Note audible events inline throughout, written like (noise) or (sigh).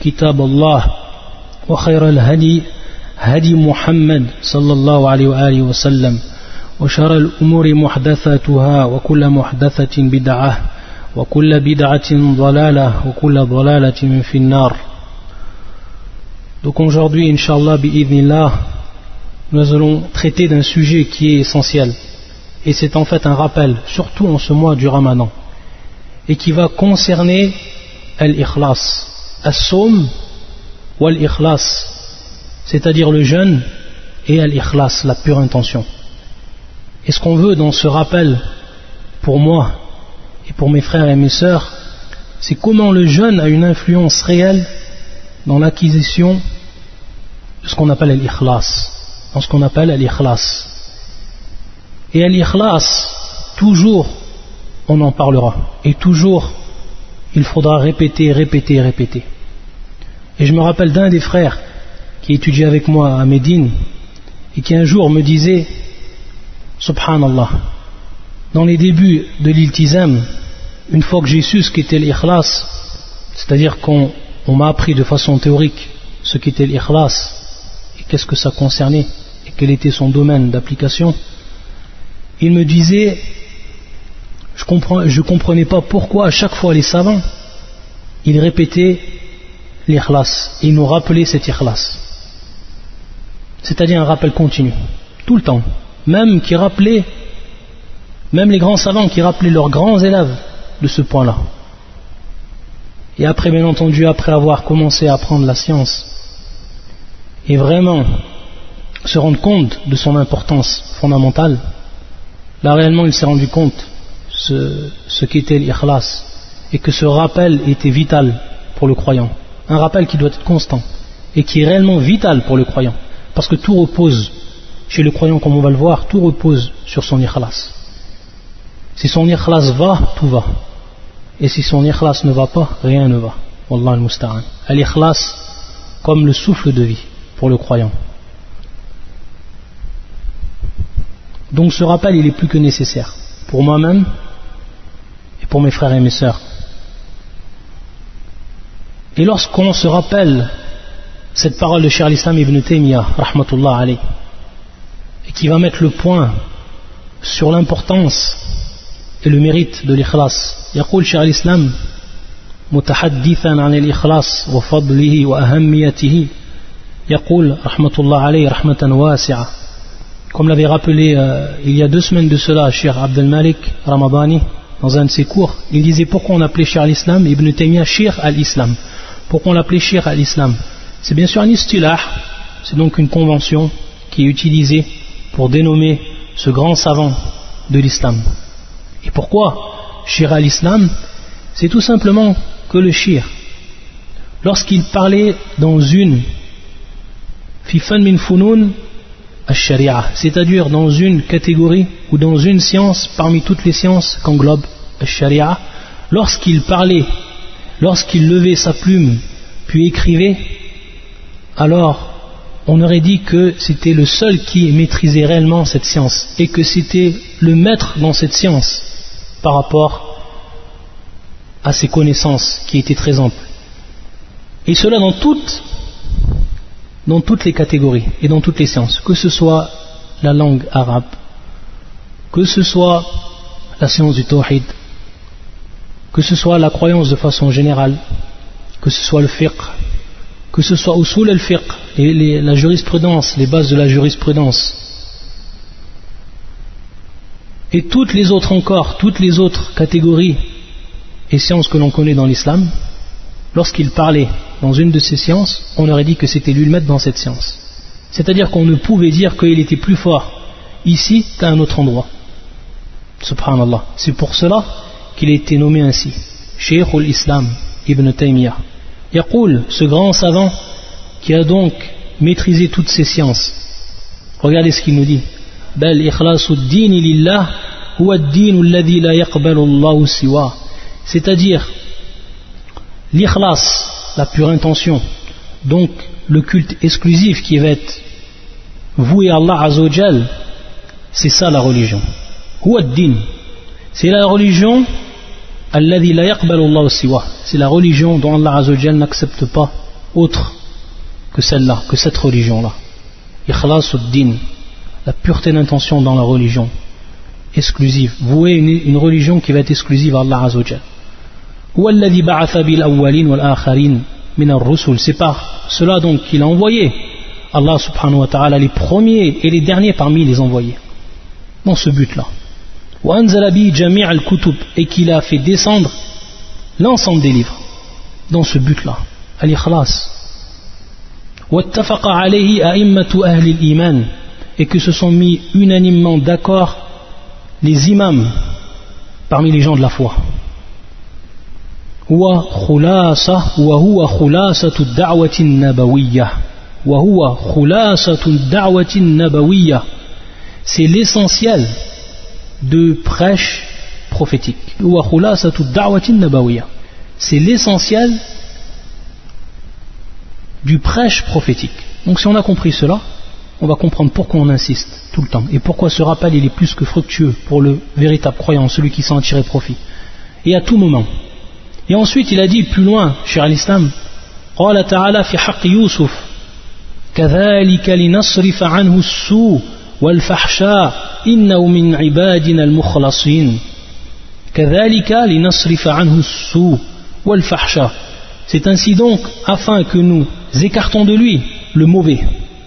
كتاب الله وخير الهدي هدي محمد صلى الله عليه وآله وسلم وشر الأمور محدثاتها وكل محدثة بدعة وكل بدعة ضلالة وكل ضلالة في النار Donc aujourd'hui, Inch'Allah, bi'idhnillah, nous allons traiter d'un sujet qui est essentiel. Et c'est en fait un rappel, surtout en ce mois du Ramadan, et qui va concerner al-ikhlas, as-sawm wal-ikhlas, c'est-à-dire le jeûne et al-ikhlas, la pure intention. Et ce qu'on veut dans ce rappel, pour moi et pour mes frères et mes sœurs, c'est comment le jeûne a une influence réelle dans l'acquisition de ce qu'on appelle al-ikhlas, dans ce qu'on appelle al-ikhlas. Et al-ikhlas, toujours on en parlera, et toujours il faudra répéter, répéter, répéter. Et je me rappelle d'un des frères qui étudiait avec moi à Médine et qui un jour me disait Subhanallah, dans les débuts de l'iltizam, une fois que j'ai su ce qu'était l'ikhlas, c'est-à-dire qu'on m'a appris de façon théorique ce qu'était l'ikhlas et qu'est-ce que ça concernait et quel était son domaine d'application, il me disait je ne comprenais pas pourquoi à chaque fois les savants, ils répétaient l'ikhlas, ils nous rappelaient cet ikhlas. C'est-à-dire un rappel continu, tout le temps. Même qui rappelaient, même les grands savants qui rappelaient leurs grands élèves de ce point-là. Et après, bien entendu, après avoir commencé à apprendre la science, et vraiment se rendre compte de son importance fondamentale, là réellement il s'est rendu compte ce, qu'était l'ikhlas et que ce rappel était vital pour le croyant. Un rappel qui doit être constant et qui est réellement vital pour le croyant. Parce que tout repose chez le croyant, comme on va le voir, tout repose sur son ikhlas. Si son ikhlas va, tout va. Et si son ikhlas ne va pas, rien ne va. Wallah al-musta'an. Al-ikhlas comme le souffle de vie pour le croyant. Donc ce rappel, il est plus que nécessaire pour moi-même pour mes frères et mes sœurs. Et lorsqu'on se rappelle cette parole de Cheikh Islam ibn Taymiyyah, rahmatullah alayh, et qui va mettre le point sur l'importance et le mérite de l'ikhlas. يقول شيخ الإسلام متحدثا عن الإخلاص وفضله وأهميته يقول رحمة الله عليه رحمة واسعة comme l'avait rappelé euh, il y a deux semaines de cela Cheikh Abdel Malik Ramadani dans un de ses cours, il disait pourquoi on appelait Cheikh al-Islam Ibn Taymiyyah Cheikh al-Islam. Pourquoi on l'appelait Cheikh al-Islam C'est bien sûr un istilah, c'est donc une convention qui est utilisée pour dénommer ce grand savant de l'islam. Et pourquoi Cheikh al-Islam C'est tout simplement que le Cheikh, lorsqu'il parlait dans une Fifan min funun c'est-à-dire dans une catégorie ou dans une science parmi toutes les sciences qu'englobe sharia lorsqu'il parlait, lorsqu'il levait sa plume, puis écrivait, alors on aurait dit que c'était le seul qui maîtrisait réellement cette science et que c'était le maître dans cette science par rapport à ses connaissances qui étaient très amples. Et cela dans toutes, dans toutes les catégories et dans toutes les sciences, que ce soit la langue arabe, que ce soit la science du tawhid, que ce soit la croyance de façon générale, que ce soit le fiqh, que ce soit usul al-fiqh, la jurisprudence, les bases de la jurisprudence, et toutes les autres encore, toutes les autres catégories et sciences que l'on connaît dans l'islam, lorsqu'il parlait dans une de ces sciences, on aurait dit que c'était lui le maître dans cette science. C'est-à-dire qu'on ne pouvait dire qu'il était plus fort ici qu'à un autre endroit. Subhanallah. C'est pour cela qu'il a été nommé ainsi. Sheikh al-Islam ibn Taymiyyah. Yaqul, ce grand savant qui a donc maîtrisé toutes ces sciences. Regardez ce qu'il nous dit. C'est-à-dire l'ikhlas, la pure intention, donc le culte exclusif qui va être voué à Allah Azzawajal, c'est ça la religion. C'est la religion c'est la religion dont Allah Azzawajal n'accepte pas autre que celle-là, que cette religion-là. Ikhlasuddin, la pureté d'intention dans la religion, exclusive. Vouer une, une religion qui va être exclusive à Allah Azzawajal. C'est par cela donc qu'il a envoyé Allah subhanahu wa ta'ala les premiers et les derniers parmi les envoyés. Dans ce but-là et qu'il a fait descendre l'ensemble des livres dans ce but-là, al-ikhlas. et que se sont mis unanimement d'accord les imams parmi les gens de la foi. C'est l'essentiel de prêche prophétique. C'est l'essentiel du prêche prophétique. Donc si on a compris cela, on va comprendre pourquoi on insiste tout le temps et pourquoi ce rappel il est plus que fructueux pour le véritable croyant, celui qui s'en tirer profit. Et à tout moment. Et ensuite il a dit plus loin, cher l'islam, قال تعالى في حق يوسف كذلك لنصرف عنه السوء والفحشاء إنه من عبادنا المخلصين كذلك لنصرف عنه السوء والفحشاء C'est ainsi donc afin que nous écartons de lui le mauvais,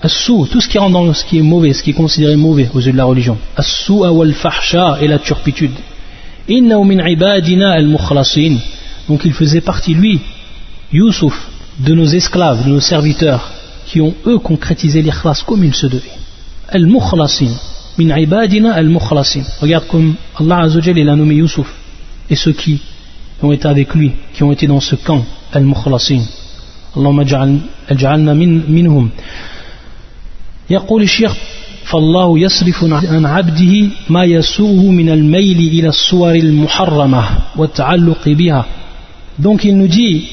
as-sou, tout ce qui rentre dans ce qui est mauvais, ce qui est considéré mauvais aux yeux de la religion, as-sou wal fahsha et la turpitude. Innahu min ibadina al-mukhlasin. Donc il faisait partie lui, Youssouf, de nos esclaves, de nos serviteurs, qui ont eux concrétisé l'ikhlas comme il se devait. Al-mukhlasin. min ibadina al-mukhlasin. Regarde comme Allah Azzawajal il a nommé Youssouf et ceux qui ont été avec lui, qui ont été dans ce camp al-mukhlasin. Allahumma اجعلنا من منهم. يقول الشيخ فالله يصرف عن عبده ما يسوءه من الميل إلى الصور المحرمة والتعلق بها. donc il nous dit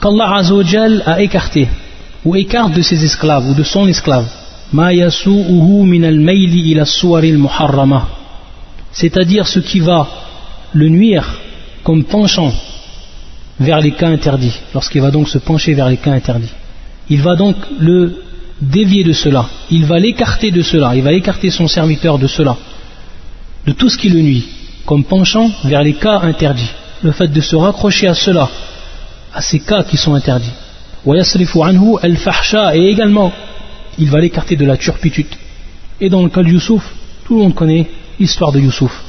qu'Allah Azzawajal a écarté ou écarte de ses esclaves ou de son esclave. C'est-à-dire ce qui va le nuire comme penchant vers les cas interdits, lorsqu'il va donc se pencher vers les cas interdits. Il va donc le dévier de cela, il va l'écarter de cela, il va écarter son serviteur de cela, de tout ce qui le nuit, comme penchant vers les cas interdits, le fait de se raccrocher à cela, à ces cas qui sont interdits. Et également il va l'écarter de la turpitude. Et dans le cas de Youssouf, tout le monde connaît l'histoire de Youssouf.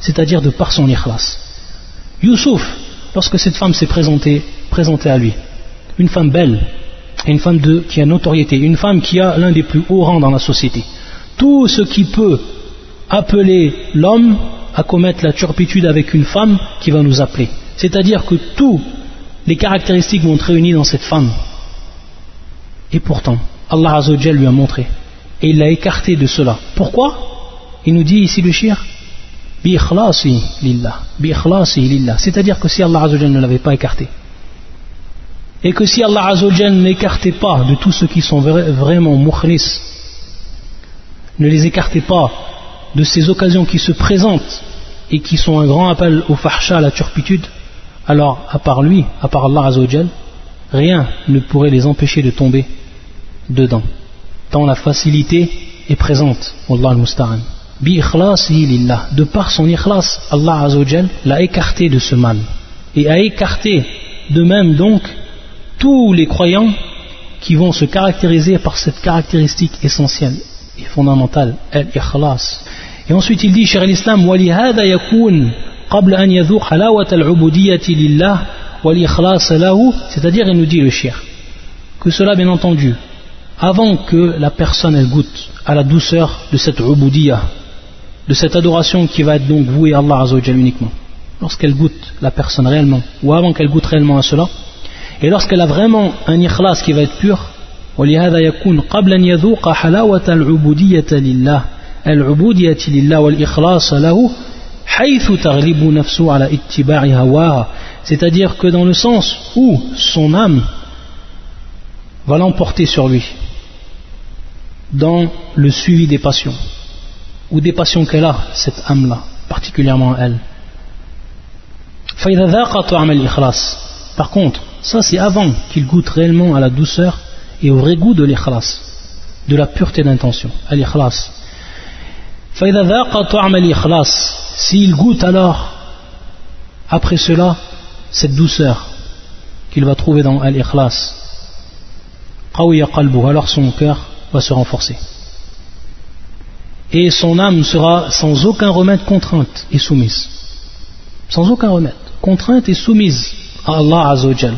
C'est-à-dire de par son ikhlas. Youssouf, lorsque cette femme s'est présentée, présentée à lui, une femme belle, une femme qui a notoriété, une femme qui a l'un des plus hauts rangs dans la société, tout ce qui peut appeler l'homme à commettre la turpitude avec une femme qui va nous appeler. C'est-à-dire que tout les caractéristiques vont être réunies dans cette femme. Et pourtant, Allah Azzawajal lui a montré. Et il l'a écarté de cela. Pourquoi? Il nous dit ici le shir lillah. lillah. C'est-à-dire que si Allah Azzawajal ne l'avait pas écarté, et que si Allah Azzawajal n'écartait pas de tous ceux qui sont vraiment mukhlis, ne les écartait pas de ces occasions qui se présentent et qui sont un grand appel au fahsha, à la turpitude, alors à part lui, à part Allah Azzawajal, rien ne pourrait les empêcher de tomber dedans. Tant la facilité est présente, Allah al-Musta'an. Bi lillah, de par son ikhlas, Allah Azzawajal l'a écarté de ce mal. Et a écarté de même donc tous les croyants qui vont se caractériser par cette caractéristique essentielle et fondamentale, al-ikhlas. Et ensuite il dit, cher l'islam, وَلِهَذَا يَكُونَ قَبْلَ أَنْ يَذُوقَ حَلَاوَةَ الْعُبُودِيَّةِ لِلَّهِ وَالْإِخْلَاصَ لَهُ C'est-à-dire, il nous dit le shir, que cela, bien entendu, avant que la personne elle goûte à la douceur de cette ubudiyya, de cette adoration qui va être donc vouée à Allah Azzawajal uniquement, lorsqu'elle goûte la personne réellement, ou avant qu'elle goûte réellement à cela, et lorsqu'elle a vraiment un ikhlas qui va être pur, ولهذا يكون قبل أن يذوق حلاوة العبودية لله العبودية لله والإخلاص له حيث تغلب نفسه على اتباع هواها c'est-à-dire que dans le sens où son âme va l'emporter sur lui dans le suivi des passions ou des passions qu'elle a cette âme-là particulièrement elle فإذا ذاق طعم الإخلاص par contre ça, c'est avant qu'il goûte réellement à la douceur et au vrai goût de l'ikhlas, de la pureté d'intention, à l'ikhlas. S'il goûte alors, après cela, cette douceur qu'il va trouver dans l'ikhlas, alors son cœur va se renforcer. Et son âme sera sans aucun remède contrainte et soumise. Sans aucun remède. Contrainte et soumise à Allah Azzawajal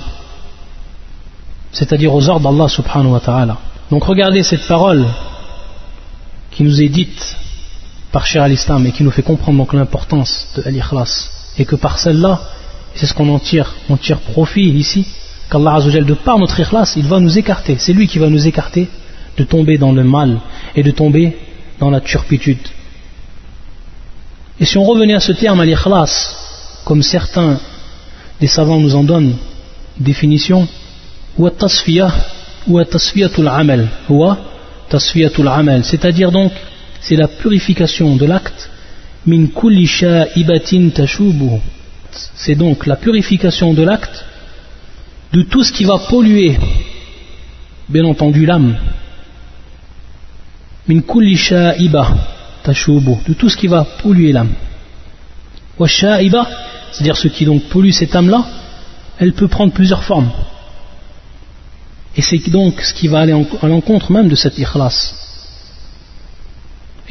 c'est-à-dire aux ordres d'Allah subhanahu wa ta'ala. Donc regardez cette parole qui nous est dite par Cher al-Islam et qui nous fait comprendre donc l'importance de l'ikhlas et que par celle-là, c'est ce qu'on en tire, on tire profit ici, qu'Allah Azzawajal de par notre ikhlas, il va nous écarter, c'est lui qui va nous écarter de tomber dans le mal et de tomber dans la turpitude. Et si on revenait à ce terme al-ikhlas, comme certains des savants nous en donnent définition, c'est-à-dire donc c'est la purification de l'acte. Min kulli c'est donc la purification de l'acte de tout ce qui va polluer bien entendu l'âme. Min kulli de tout ce qui va polluer l'âme. C'est-à-dire ce qui donc pollue cette âme là elle peut prendre plusieurs formes. Et c'est donc ce qui va aller à l'encontre même de cet ikhlas.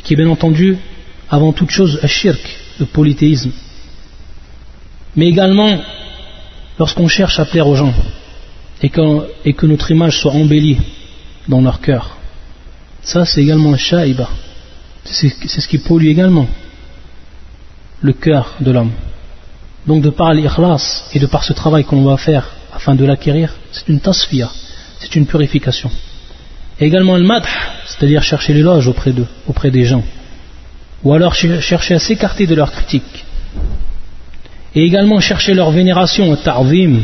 Qui est bien entendu, avant toute chose, un shirk, le polythéisme. Mais également, lorsqu'on cherche à plaire aux gens, et que, notre image soit embellie dans leur cœur, ça c'est également un sha'iba. C'est ce qui pollue également le cœur de l'homme. Donc de par l'ikhlas et de par ce travail qu'on va faire afin de l'acquérir, c'est une tasfiya c'est une purification. Et également le madh, c'est-à-dire chercher l'éloge auprès auprès des gens. Ou alors chercher à s'écarter de leurs critiques. Et également chercher leur vénération, ta'zim.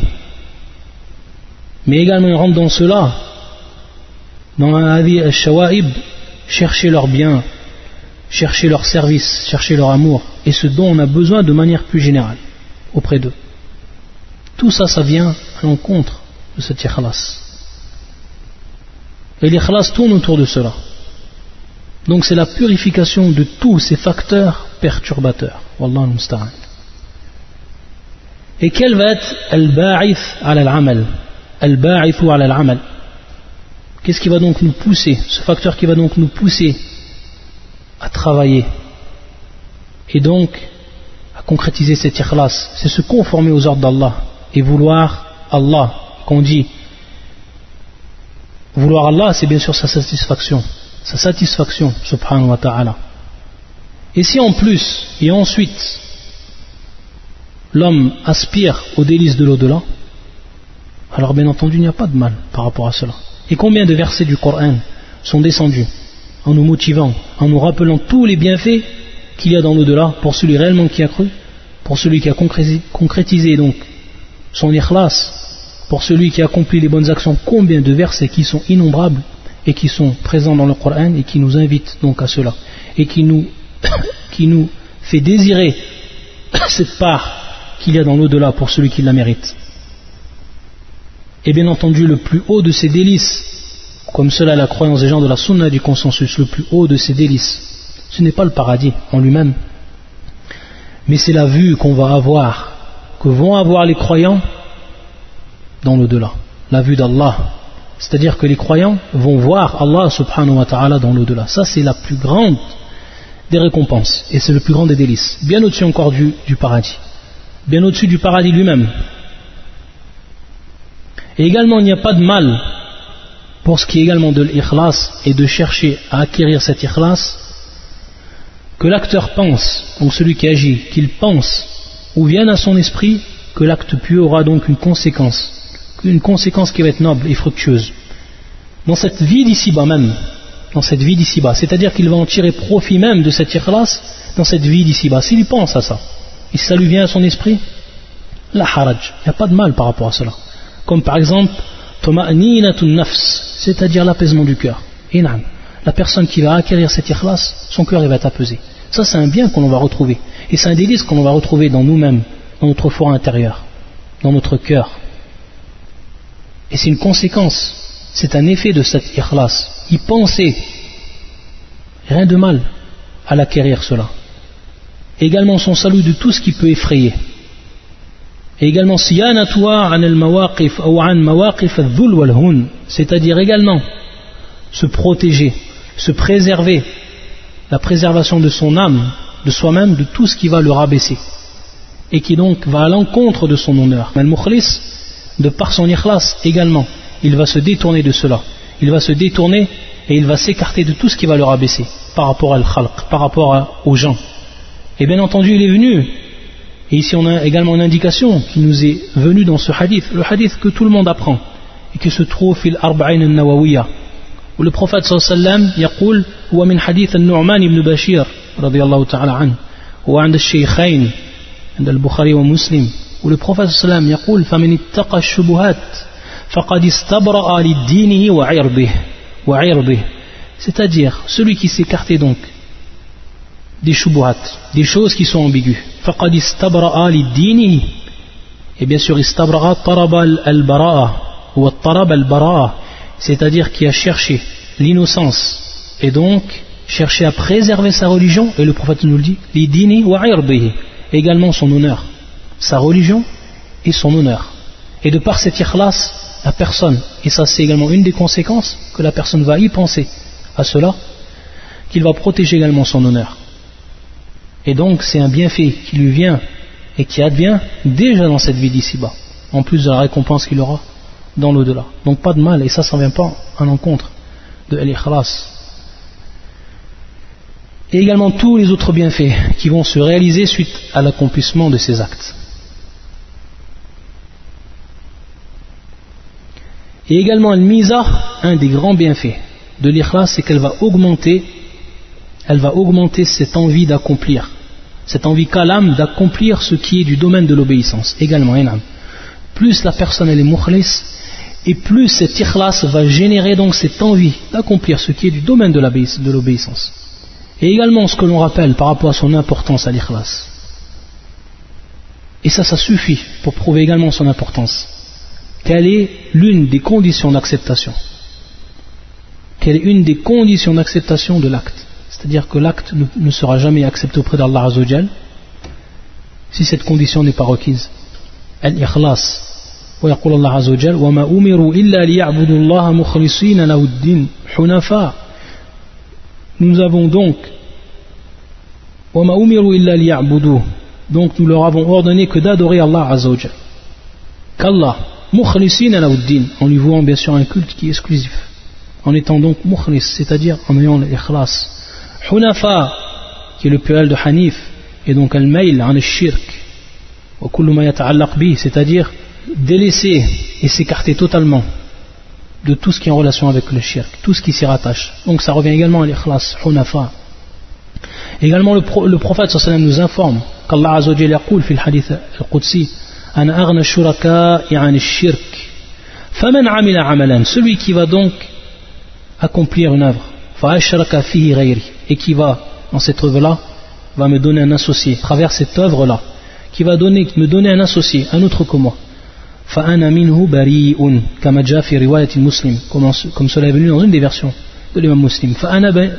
Mais également il rentre dans cela, dans avis al-shawa'ib, chercher leur bien, chercher leur service, chercher leur amour, et ce dont on a besoin de manière plus générale auprès d'eux. Tout ça, ça vient à l'encontre de cette ikhlas. Et l'ikhlas tourne autour de cela. Donc c'est la purification de tous ces facteurs perturbateurs. Wallah musta'an. Et quel va être al-ba'ith al-amal? Al-ba'ith al-amal. Qu'est-ce qui va donc nous pousser? Ce facteur qui va donc nous pousser à travailler et donc à concrétiser cet ikhlas, c'est se conformer aux ordres d'Allah et vouloir Allah, qu'on dit Vouloir Allah, c'est bien sûr sa satisfaction. Sa satisfaction, subhanahu wa ta'ala. Et si en plus, et ensuite, l'homme aspire aux délices de l'au-delà, alors bien entendu, il n'y a pas de mal par rapport à cela. Et combien de versets du Coran sont descendus en nous motivant, en nous rappelant tous les bienfaits qu'il y a dans l'au-delà pour celui réellement qui a cru, pour celui qui a concrétisé donc son ikhlas, pour celui qui accomplit les bonnes actions, combien de versets qui sont innombrables et qui sont présents dans le Coran et qui nous invitent donc à cela et qui nous (coughs) fait désirer (coughs) cette part qu'il y a dans l'au-delà pour celui qui la mérite. Et bien entendu, le plus haut de ces délices, comme cela la croyance des gens de la sunna du consensus, le plus haut de ces délices, ce n'est pas le paradis en lui-même, mais c'est la vue qu'on va avoir, que vont avoir les croyants dans l'au-delà, la vue d'Allah. C'est-à-dire que les croyants vont voir Allah subhanahu wa ta'ala dans l'au-delà. Ça, c'est la plus grande des récompenses, et c'est le plus grand des délices, bien au-dessus encore du, paradis, bien au-dessus du paradis lui-même. Et également, il n'y a pas de mal pour ce qui est également de l'ikhlas et de chercher à acquérir cet ikhlas, que l'acteur pense, ou celui qui agit, qu'il pense, ou vienne à son esprit que l'acte pieux aura donc une conséquence, une conséquence qui va être noble et fructueuse. Dans cette vie d'ici-bas même, dans cette vie d'ici-bas, c'est-à-dire qu'il va en tirer profit même de cet ikhlas dans cette vie d'ici-bas, s'il pense à ça, et si ça lui vient à son esprit, la haraj, il n'y a pas de mal par rapport à cela. Comme par exemple, nafs, c'est-à-dire l'apaisement du cœur. La personne qui va acquérir cet ikhlas, son cœur va être apaisé. Ça, c'est un bien qu'on va retrouver. Et c'est un délice qu'on va retrouver dans nous-mêmes, dans notre fort intérieur, dans notre cœur. Et c'est une conséquence, c'est un effet de cet ikhlas. Y penser, rien de mal à l'acquérir cela. Également son salut de tout ce qui peut effrayer. Et également c'est-à-dire également se protéger, se préserver, la préservation de son âme, de soi-même, de tout ce qui va le rabaisser et qui donc va à l'encontre de son honneur. Mais mukhlis de par son ikhlas également, il va se détourner de cela. Il va se détourner et il va s'écarter de tout ce qui va le rabaisser par rapport à al-khalq, par rapport aux gens. Et bien entendu, il est venu et ici on a également une indication qui nous est venue dans ce hadith, le hadith que tout le monde apprend et qui se trouve fil arba'in al-nawawiyya où le prophète sallallahu يقول هو من حديث النعمان بن بشير رضي الله تعالى عنه وعند الشيخين عند البخاري ومسلم où le prophète sallallahu يقول فمن اتقى الشبهات فقد استبرأ لدينه وعرضه وعرضه c'est-à-dire celui qui s'écartait donc des shubuhat, des choses qui sont ambiguës. فَقَدْ اسْتَبْرَأَ لِلدِّينِ Et bien sûr, istabra'a tarab al-bara'a, ou tarab al-bara'a, c'est-à-dire qui a cherché l'innocence, et donc cherché à préserver sa religion, et le prophète nous le dit, lidini wa également son honneur, sa religion et son honneur. Et de par cet ikhlas, la personne, et ça c'est également une des conséquences, que la personne va y penser à cela, qu'il va protéger également son honneur. Et donc c'est un bienfait qui lui vient et qui advient déjà dans cette vie d'ici-bas, en plus de la récompense qu'il aura dans l'au-delà. Donc pas de mal, et ça, ça ne vient pas en encontre de l'ikhlas. Et également tous les autres bienfaits qui vont se réaliser suite à l'accomplissement de ces actes. Et également, le misa, un des grands bienfaits de l'ikhlas, c'est qu'elle va augmenter elle va augmenter cette envie d'accomplir, cette envie kalam d'accomplir ce qui est du domaine de l'obéissance, également Plus la personne est mukhlis, et plus cet ikhlas va générer donc cette envie d'accomplir ce qui est du domaine de l'obéissance. Et également ce que l'on rappelle par rapport à son importance à l'ikhlas. Et ça, ça suffit pour prouver également son importance Quelle est l'une des conditions d'acceptation Quelle est une des conditions d'acceptation de l'acte c'est-à-dire que l'acte ne, sera jamais accepté auprès d'Allah Azzawajal si cette condition n'est pas requise. Al-Ikhlas. ويقول الله عز وجل وما أمروا إلا ليعبدوا الله مخلصين له الدين حنفاء nous avons donc وما أمروا إلا ليعبدوه donc nous leur avons ordonné que d'adorer Allah Azza wa qu'Allah مخلصين له الدين en lui vouant bien sûr un culte qui est exclusif en étant donc mukhlis c'est-à-dire en ayant l'ikhlas Hunafa, qui est le pluriel de Hanif, et donc al-mail an shirk c'est-à-dire délaisser et s'écarter totalement de tout ce qui est en relation avec le shirk, tout ce qui s'y rattache. Donc ça revient également à l'ikhlas, hunafa. Également le, pro, le prophète nous informe qu'Allah azza wa jalla yaqul fi al-hadith al-qudsi ana aghna shuraka'i an shirk faman amila amalan celui qui va donc accomplir une œuvre et qui va, dans cette œuvre-là, va me donner un associé à travers cette œuvre-là, qui va donner, me donner un associé, un autre que moi, فأنا منه بريء كما جاء في رواية مسلم comme cela est venu dans une des versions de l'imam muslim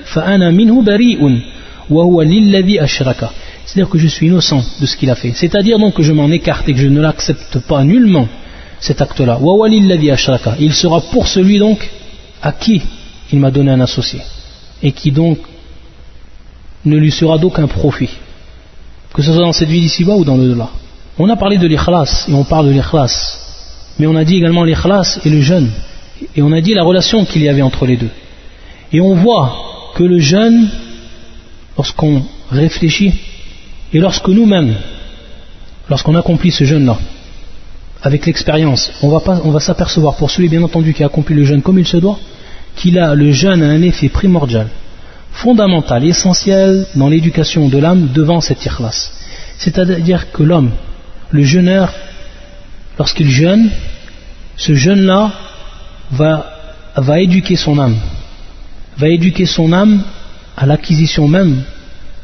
فأنا منه بريء وهو للذي أشرك c'est-à-dire que je suis innocent de ce qu'il a fait. C'est-à-dire donc que je m'en écarte et que je ne l'accepte pas nullement, cet acte-là. Il sera pour celui donc à qui il m'a donné un associé et qui donc ne lui sera d'aucun profit, que ce soit dans cette vie d'ici-bas ou dans le-delà. On a parlé de l'ikhlas et on parle de l'ikhlas, mais on a dit également l'ikhlas et le jeûne, et on a dit la relation qu'il y avait entre les deux. Et on voit que le jeûne, lorsqu'on réfléchit, et lorsque nous-mêmes, lorsqu'on accomplit ce jeûne-là, avec l'expérience, on va, on va s'apercevoir, pour celui bien entendu qui a accompli le jeûne comme il se doit, qu'il a le jeûne a un effet primordial, fondamental, essentiel dans l'éducation de l'âme devant cette ikhlas. C'est-à-dire que l'homme, le jeûneur, lorsqu'il jeûne, ce jeûne-là va, va éduquer son âme, va éduquer son âme à l'acquisition même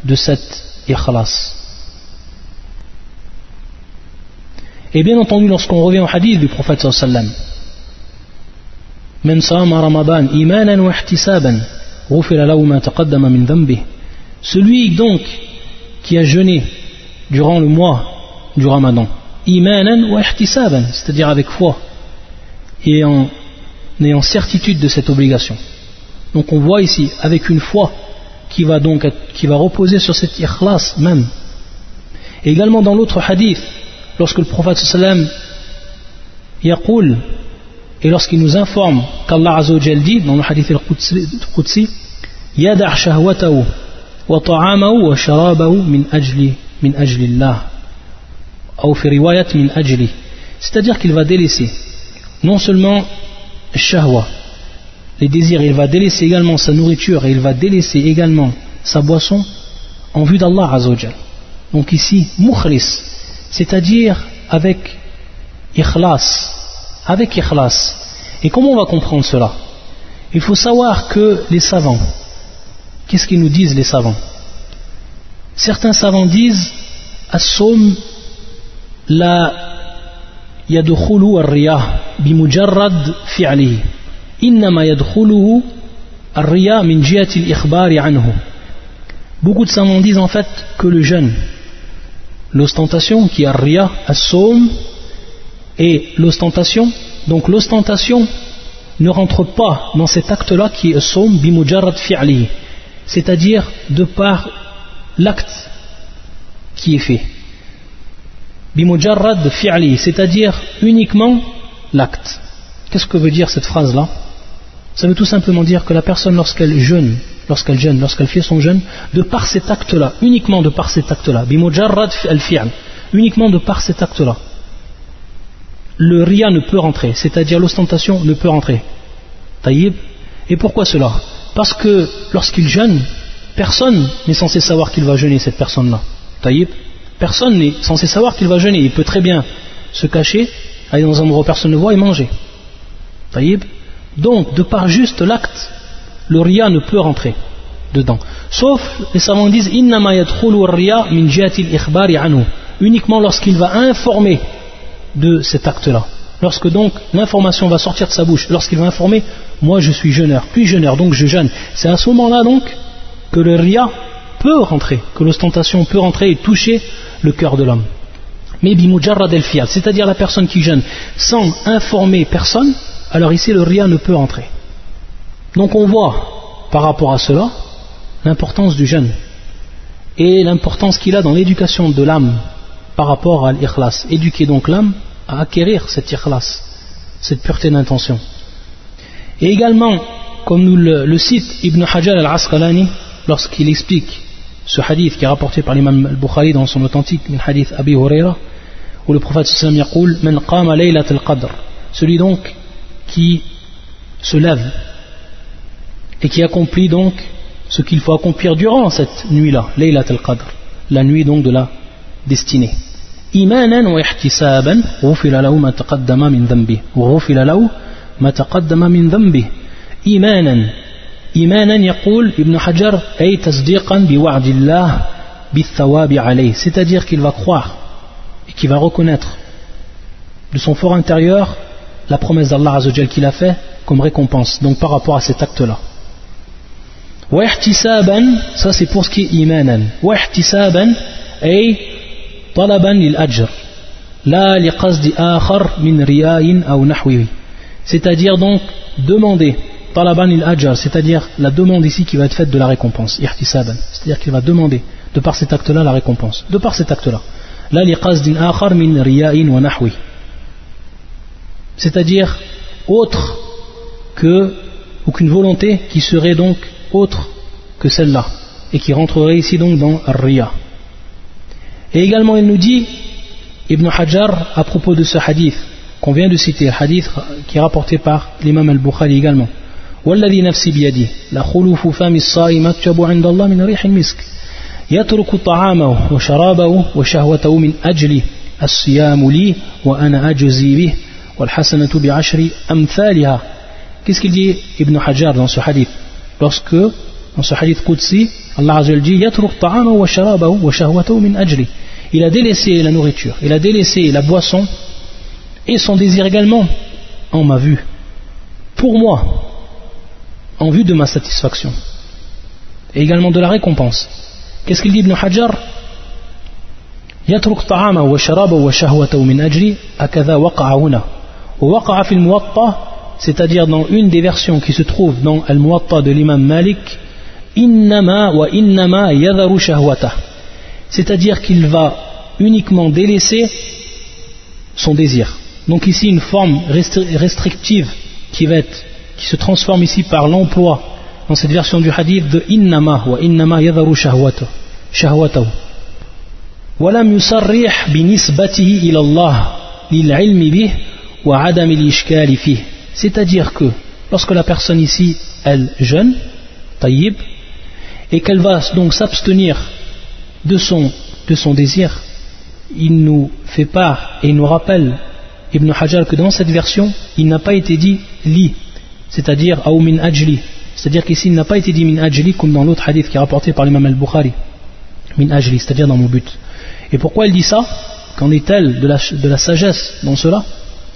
de cette ikhlas. Et bien entendu, lorsqu'on revient au hadith du prophète sallam, celui donc qui a jeûné durant le mois du ramadan wa c'est-à-dire avec foi et en ayant certitude de cette obligation. Donc on voit ici, avec une foi qui va donc qui va reposer sur cette ikhlas même. Et également dans l'autre hadith, lorsque le prophète sallam yaqul et lorsqu'il nous informe qu'Allah Azzawajal dit dans le hadith al-Qudsi yada' shahwatahu wa ta'amahu wa sharabahu min ajli min ajli Allah c'est-à-dire qu'il va délaisser non seulement shahwa, les désirs, il va délaisser également sa nourriture et il va délaisser également sa boisson en vue d'Allah Azzawajal. Donc ici, mukhlis, c'est-à-dire avec ikhlas, avec ikhlas. Et comment on va comprendre cela? Il faut savoir que les savants, qu'est-ce qu'ils nous disent les savants? Certains savants disent la ar-riyah bimujarrad. Beaucoup de savants disent en fait que le jeûne l'ostentation qui est ria, as-sawm, et l'ostentation, donc l'ostentation ne rentre pas dans cet acte-là qui est as-sawm bimujarrad fi'li, c'est-à-dire de par l'acte qui est fait bimujarrad fi'li, c'est-à-dire uniquement l'acte. Qu'est-ce que veut dire cette phrase-là? Ça veut tout simplement dire que la personne, lorsqu'elle jeûne, lorsqu'elle jeûne, lorsqu'elle fait son jeûne, de par cet acte-là, uniquement de par cet acte-là, uniquement de par cet acte-là, le ria ne peut rentrer, c'est-à-dire l'ostentation ne peut rentrer. Taïb. Et pourquoi cela? Parce que lorsqu'il jeûne, personne n'est censé savoir qu'il va jeûner cette personne-là. Taïb. Personne n'est censé savoir qu'il va jeûner. Il peut très bien se cacher, aller dans un endroit où personne ne voit et manger. Donc, de par juste l'acte, le ria ne peut rentrer dedans. Sauf, les savants disent, uniquement lorsqu'il va informer de cet acte-là. Lorsque donc l'information va sortir de sa bouche, lorsqu'il va informer, moi je suis jeûneur, puis jeûneur, donc je jeûne. C'est à ce moment-là donc que le ria peut rentrer, que l'ostentation peut rentrer et toucher le cœur de l'homme. Mais bimujarrad el c'est-à-dire la personne qui jeûne sans informer personne, alors ici le ria ne peut entrer. Donc on voit par rapport à cela l'importance du jeûne et l'importance qu'il a dans l'éducation de l'âme par rapport à l'ikhlas. Éduquer donc l'âme à acquérir cette ikhlas, cette pureté d'intention. Et également, comme nous le, le cite Ibn Hajar al-Asqalani lorsqu'il explique ce hadith qui est rapporté par l'imam al-Bukhari dans son authentique hadith Abi Huraira où le prophète sallam man qama al-qadr celui donc qui se lève et qui accomplit donc ce qu'il faut accomplir durant cette nuit-là laylat al-qadr la nuit donc de la destinée imanan wa ihtisaban ghufira lahu ma taqaddama min dhanbi ghufira lahu ma taqaddama min dhanbi imanan إيمانا يقول ابن حجر أي تصديقا بوعد الله c'est-à-dire qu'il va croire et qu'il va reconnaître de son fort intérieur la promesse d'Allah Azzawajal qu'il a fait comme récompense, donc par rapport à cet acte-là. ça c'est pour ce qui est imanan. واحتسابا أي طلبا للأجر لا لقصد آخر من رياء أو نحوه c'est-à-dire donc demander talaban il ajr c'est-à-dire la demande ici qui va être faite de la récompense ihtisaban c'est-à-dire qu'il va demander de par cet acte-là la récompense de par cet acte-là la liqasdin akhar min riya'in wa nahwi c'est-à-dire autre que ou qu'une volonté qui serait donc autre que celle-là et qui rentrerait ici donc dans riya et également il nous dit Ibn Hajar à propos de ce hadith qu'on vient de citer hadith qui est rapporté par l'imam al-Bukhari également والذي نفسي بيده لخلوف فم الصائم أكتب عند الله من ريح المسك يترك طعامه وشرابه وشهوته من أجل الصيام لي وأنا أجزي به والحسنة بعشر أمثالها Qu'est-ce qu'il dit Ibn Hajar dans ce hadith Lorsque, dans ce hadith Qudsi, Allah Azza dit يترك طعامه وشرابه وشهوته من أجلي Il a délaissé la nourriture, il a délaissé la boisson et son désir également en ma vue. Pour moi, en vue de ma satisfaction et également de la récompense. Qu'est-ce qu'il dit Ibn Hajar يترك طعامه وشرابه وشهوته من أجلي أكذا وقع هنا ووقع في الموطأ c'est-à-dire dans une des versions qui se trouve dans Al-Muwatta de l'imam Malik innama wa innama yadharu shahwata c'est-à-dire qu'il va uniquement délaisser son désir donc ici une forme restrictive qui va être qui se transforme ici par l'emploi dans cette version du hadith de innama wa innama yadharu shahwatahu ولم يصرح بنسبته إلى الله للعلم به وعدم الإشكال فيه c'est-à-dire que lorsque la personne ici elle jeûne taïb et qu'elle va donc s'abstenir de son, de son désir il nous fait part et il nous rappelle Ibn Hajar que dans cette version il n'a pas été dit li c'est-à-dire ou min ajli c'est-à-dire qu'ici il n'a pas été dit min ajli comme dans l'autre hadith qui est rapporté par l'imam al-Bukhari min ajli c'est-à-dire dans mon but. Et pourquoi il dit ça? Qu'en est-elle de la, de la sagesse dans cela?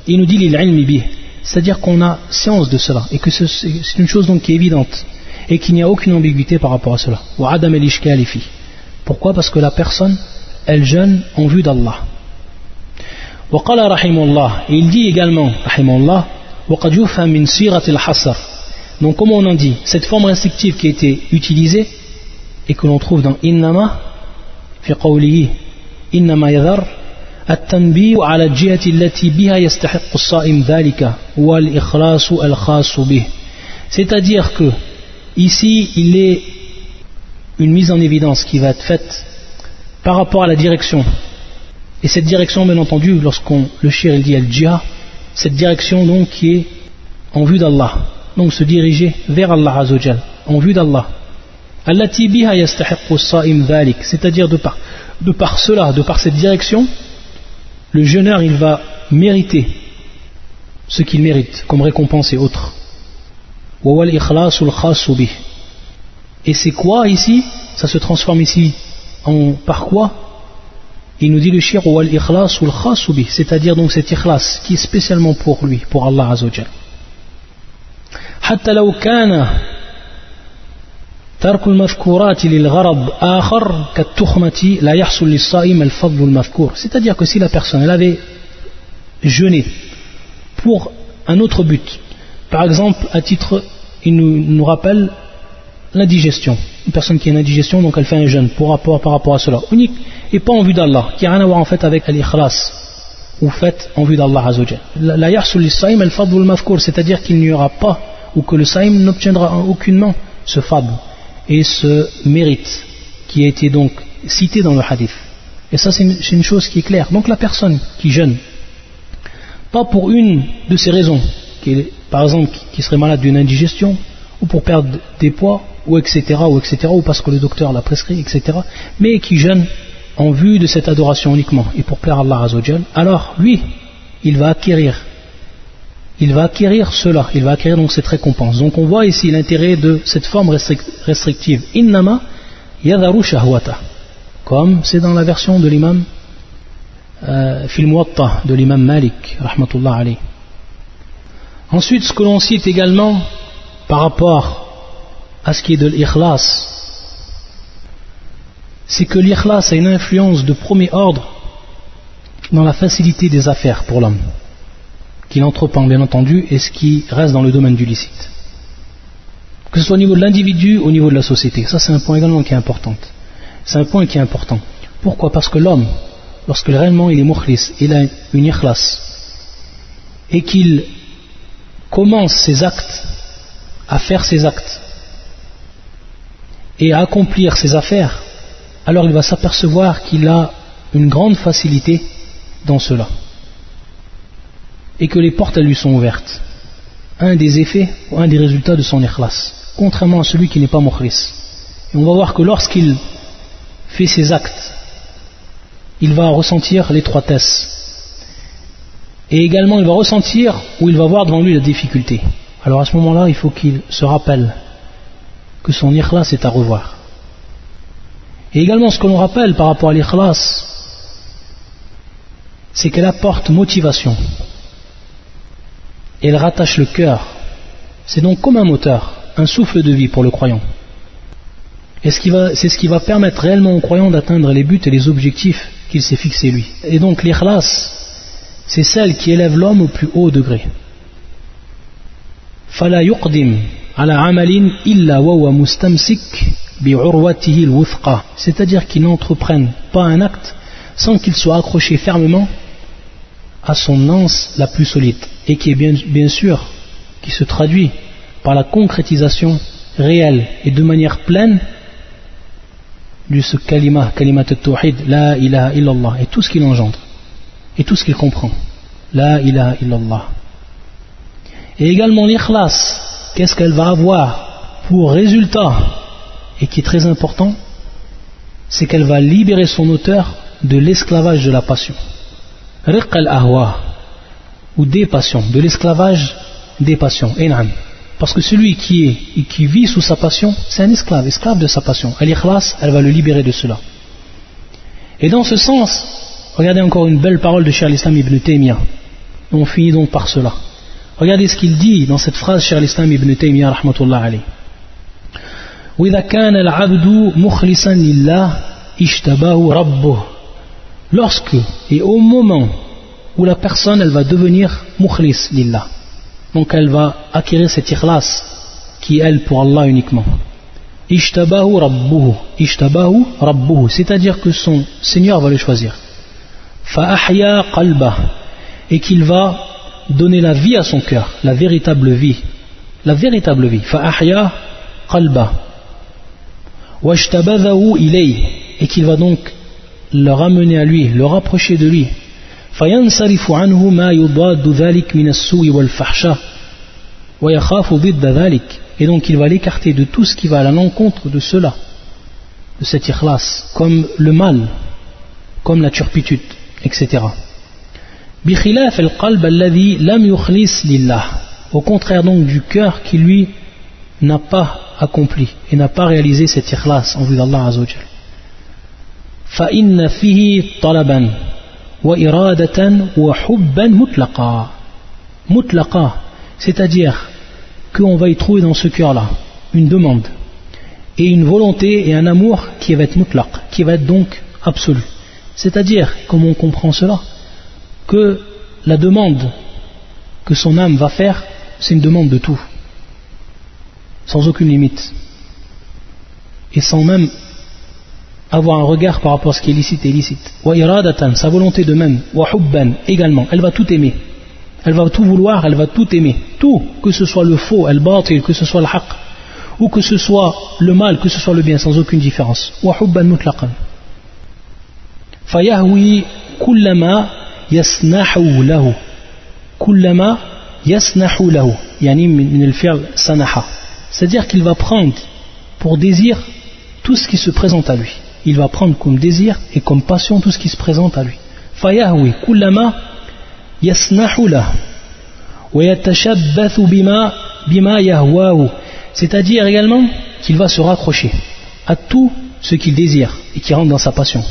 Il nous dit l'il'ilmi bih c'est-à-dire qu'on a science de cela et que c'est une chose donc qui est évidente et qu'il n'y a aucune ambiguïté par rapport à cela. Pourquoi? Parce que la personne elle jeûne en vue d'Allah. Et il dit également donc comme on en dit cette forme restrictive qui a été utilisée et que l'on trouve dans innama fi innama yadhar التنبيه على الجهة التي بها يستحق الصائم ذلك والإخلاص الخاص به c'est-à-dire que ici il est une mise en évidence qui va être faite par rapport à la direction et cette direction bien entendu lorsqu'on le shir il dit al-jihad cette direction donc qui est en vue d'Allah donc se diriger vers Allah Azzawajal en vue d'Allah allati biha yastahiqqu as-sa'im dhalik c'est-à-dire de par de par cela de par cette direction le jeûneur, il va mériter ce qu'il mérite comme récompense et autres. Et c'est quoi ici? Ça se transforme ici en par quoi? Il nous dit le shir wal ikhlasul khasubi, c'est-à-dire donc cet ikhlas qui est spécialement pour lui, pour Allah Azza wa Jalla. ترك المذكورات للغرض آخر كالتخمة لا يحصل للصائم الفضل المذكور c'est-à-dire que si la personne elle avait jeûné pour un autre but par exemple à titre il nous, nous rappelle l'indigestion une personne qui a une indigestion donc elle fait un jeûne pour rapport, par rapport à cela unique et pas en vue d'Allah qui n'a rien à voir en fait avec l'ikhlas ou fait en vue d'Allah Azzawajal la yahsul lis-saim al-fadl al-mafkour c'est-à-dire qu'il n'y aura pas ou que le saïm n'obtiendra aucunement ce fadl et ce mérite qui a été donc cité dans le hadith. Et ça, c'est une, chose qui est claire. Donc la personne qui jeûne, pas pour une de ces raisons, qui par exemple qui serait malade d'une indigestion, ou pour perdre des poids, ou etc., ou etc., ou parce que le docteur l'a prescrit, etc., mais qui jeûne en vue de cette adoration uniquement, et pour plaire à Allah Azzawajal, alors lui, il va acquérir il va acquérir cela, il va acquérir donc cette récompense. Donc on voit ici l'intérêt de cette forme restrictive. Innama yadaru shahwata. comme c'est dans la version de l'imam euh, de l'imam Malik, rahmatullah alayh. Ensuite, ce que l'on cite également par rapport à ce qui est de l'ikhlas, c'est que l'ikhlas a une influence de premier ordre dans la facilité des affaires pour l'homme, qu'il entreprend bien entendu et ce qui reste dans le domaine du licite. Que ce soit au niveau de l'individu ou au niveau de la société. Ça, c'est un point également qui est important. C'est un point qui est important. Pourquoi? Parce que l'homme, lorsque réellement il est mukhlis, il a une ikhlas, et qu'il commence ses actes, à faire ses actes, et à accomplir ses affaires, alors il va s'apercevoir qu'il a une grande facilité dans cela. Et que les portes elles lui sont ouvertes. Un des effets ou un des résultats de son ikhlas. Contrairement à celui qui n'est pas mukhlis. Et on va voir que lorsqu'il fait ses actes, il va ressentir l'étroitesse. Et également il va ressentir ou il va voir devant lui la difficulté. Alors à ce moment-là, il faut qu'il se rappelle que son ikhlas est à revoir. Et également ce que l'on rappelle par rapport à l'ikhlas, c'est qu'elle apporte motivation Et elle rattache le cœur. C'est donc comme un moteur, un souffle de vie pour le croyant. Et c'est ce qui va permettre réellement au croyant d'atteindre les buts et les objectifs qu'il s'est fixés lui. Et donc l'ikhlas, c'est celle qui élève l'homme au plus haut degré. فلا يقدم على عمل إلا وهو مستمسك بعروته c'est-à-dire qu'il n'entreprenne pas un acte sans qu'il soit accroché fermement à son anse la plus solide et qui est bien, sûr qui se traduit par la concrétisation réelle et de manière pleine de ce kalima, kalima tawhid, la ilaha illallah, et tout ce qu'il engendre, et tout ce qu'il comprend. La ilaha illallah. Et également l'ikhlas, qu'est-ce qu'elle va avoir pour résultat, et qui est très important, c'est qu'elle va libérer son auteur de l'esclavage de la passion. Riq al-ahwa, ou des passions, de l'esclavage des passions. Parce que celui qui, est, qui vit sous sa passion, c'est un esclave, esclave de sa passion. Al-ikhlas, elle va le libérer de cela. Et dans ce sens, regardez encore une belle parole de Cheikh Islam ibn Taymiyyah. On finit donc par cela. Regardez ce qu'il dit dans cette phrase, Cheikh Islam ibn Taymiyyah, rahmatullah alayhi. وإذا كان العبد مخلصا لله اشتباه ربه lorsque et au moment où la personne elle va devenir mukhlis lillah donc elle va acquérir cette ikhlas qui est elle pour Allah uniquement. Ishtabahu rabbuhu ishtabahu rabbuhu c'est-à-dire que son Seigneur va le choisir. Fa'ahya qalbah et qu'il va donner la vie à son cœur la véritable vie la véritable vie. Fa'ahya qalbah washtabadahu ilayh et qu'il va donc le ramener à lui, le rapprocher de lui. Et donc il va l'écarter de tout ce qui va à l'encontre de cela, de cette ikhlas, comme le mal, comme la turpitude, etc. Au contraire donc du cœur qui lui n'a pas accompli et n'a pas réalisé cette ikhlas en vue d'Allah Azzawajal. فإن فيه طلبا وإرادة وحبا مطلقا مطلقا c'est-à-dire qu'on va y trouver dans ce cœur-là une demande et une volonté et un amour qui va être mutlaq, qui va être donc absolu. C'est-à-dire, comme on comprend cela, que la demande que son âme va faire, c'est une demande de tout, sans aucune limite, et sans même avoir un regard par rapport à ce qui est licite et illicite. Wa iradatan, sa volonté de même. Wa hubban, également. Elle va tout aimer. Elle va tout vouloir, elle va tout aimer. Tout, que ce soit le faux, el batil, que ce soit le haq, ou que ce soit le mal, que ce soit le bien, sans aucune différence. Wa hubban mutlaqan. Fayahwi kullama yasnahu lahu. Kullama yasnahu lahu. Yani min al sanaha. C'est-à-dire qu'il va prendre pour désir tout ce qui se présente à lui il va prendre comme désir et comme passion tout ce qui se présente à lui. Fayahwi kullama yasnahu wa yatashabbathu bima bima yahwahu. C'est-à-dire également qu'il va se raccrocher à tout ce qu'il désire et qui rentre dans sa passion.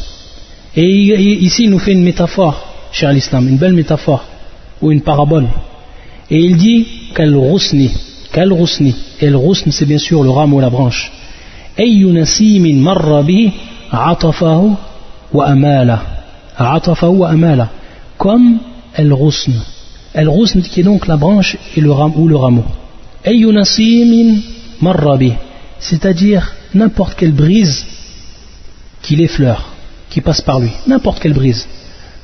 Et ici, il nous fait une métaphore, cher l'islam, une belle métaphore, ou une parabole. Et il dit qu'elle rousni, qu'elle rousni. Et le rousn, c'est bien sûr le rameau, la branche. Comme el rousn. El rousn qui est donc la branche et le rameau, ou le rameau. C'est-à-dire n'importe quelle brise qui l'effleure qui passe par lui, n'importe quelle brise,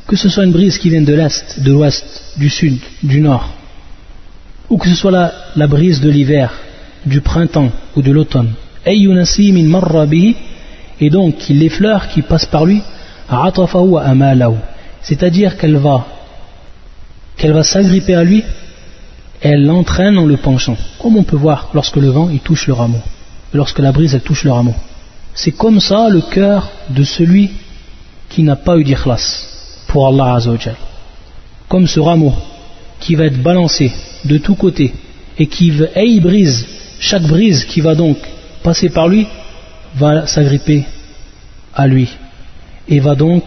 que ce soit une brise qui vient de l'est, de l'ouest, du sud, du nord, ou que ce soit la, brise de l'hiver, du printemps ou de l'automne, et donc qui l'effleure, qui passe par lui, c'est-à-dire qu'elle va qu'elle va s'agripper à lui, elle l'entraîne en le penchant, comme on peut voir lorsque le vent il touche le rameau, lorsque la brise elle touche le rameau. C'est comme ça le cœur de celui qui n'a pas eu d'ikhlas pour Allah Azzawajal. Comme ce rameau qui va être balancé de tous côtés et qui et brise, chaque brise qui va donc passer par lui va s'agripper à lui et va donc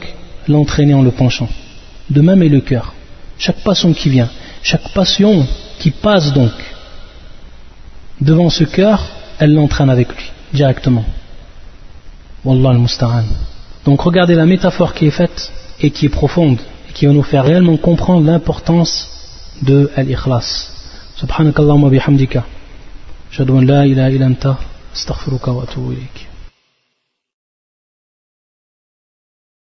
l'entraîner en le penchant. De même est le cœur. Chaque passion qui vient, chaque passion qui passe donc devant ce cœur, elle l'entraîne avec lui directement. Wallah al-Musta'an. Donc regardez la métaphore qui est faite et qui est profonde et qui va nous faire réellement comprendre l'importance de l'ikhlas. Subhanakallahumma bihamdika. Shadu an la ilaha illa anta astaghfiruka wa atubu.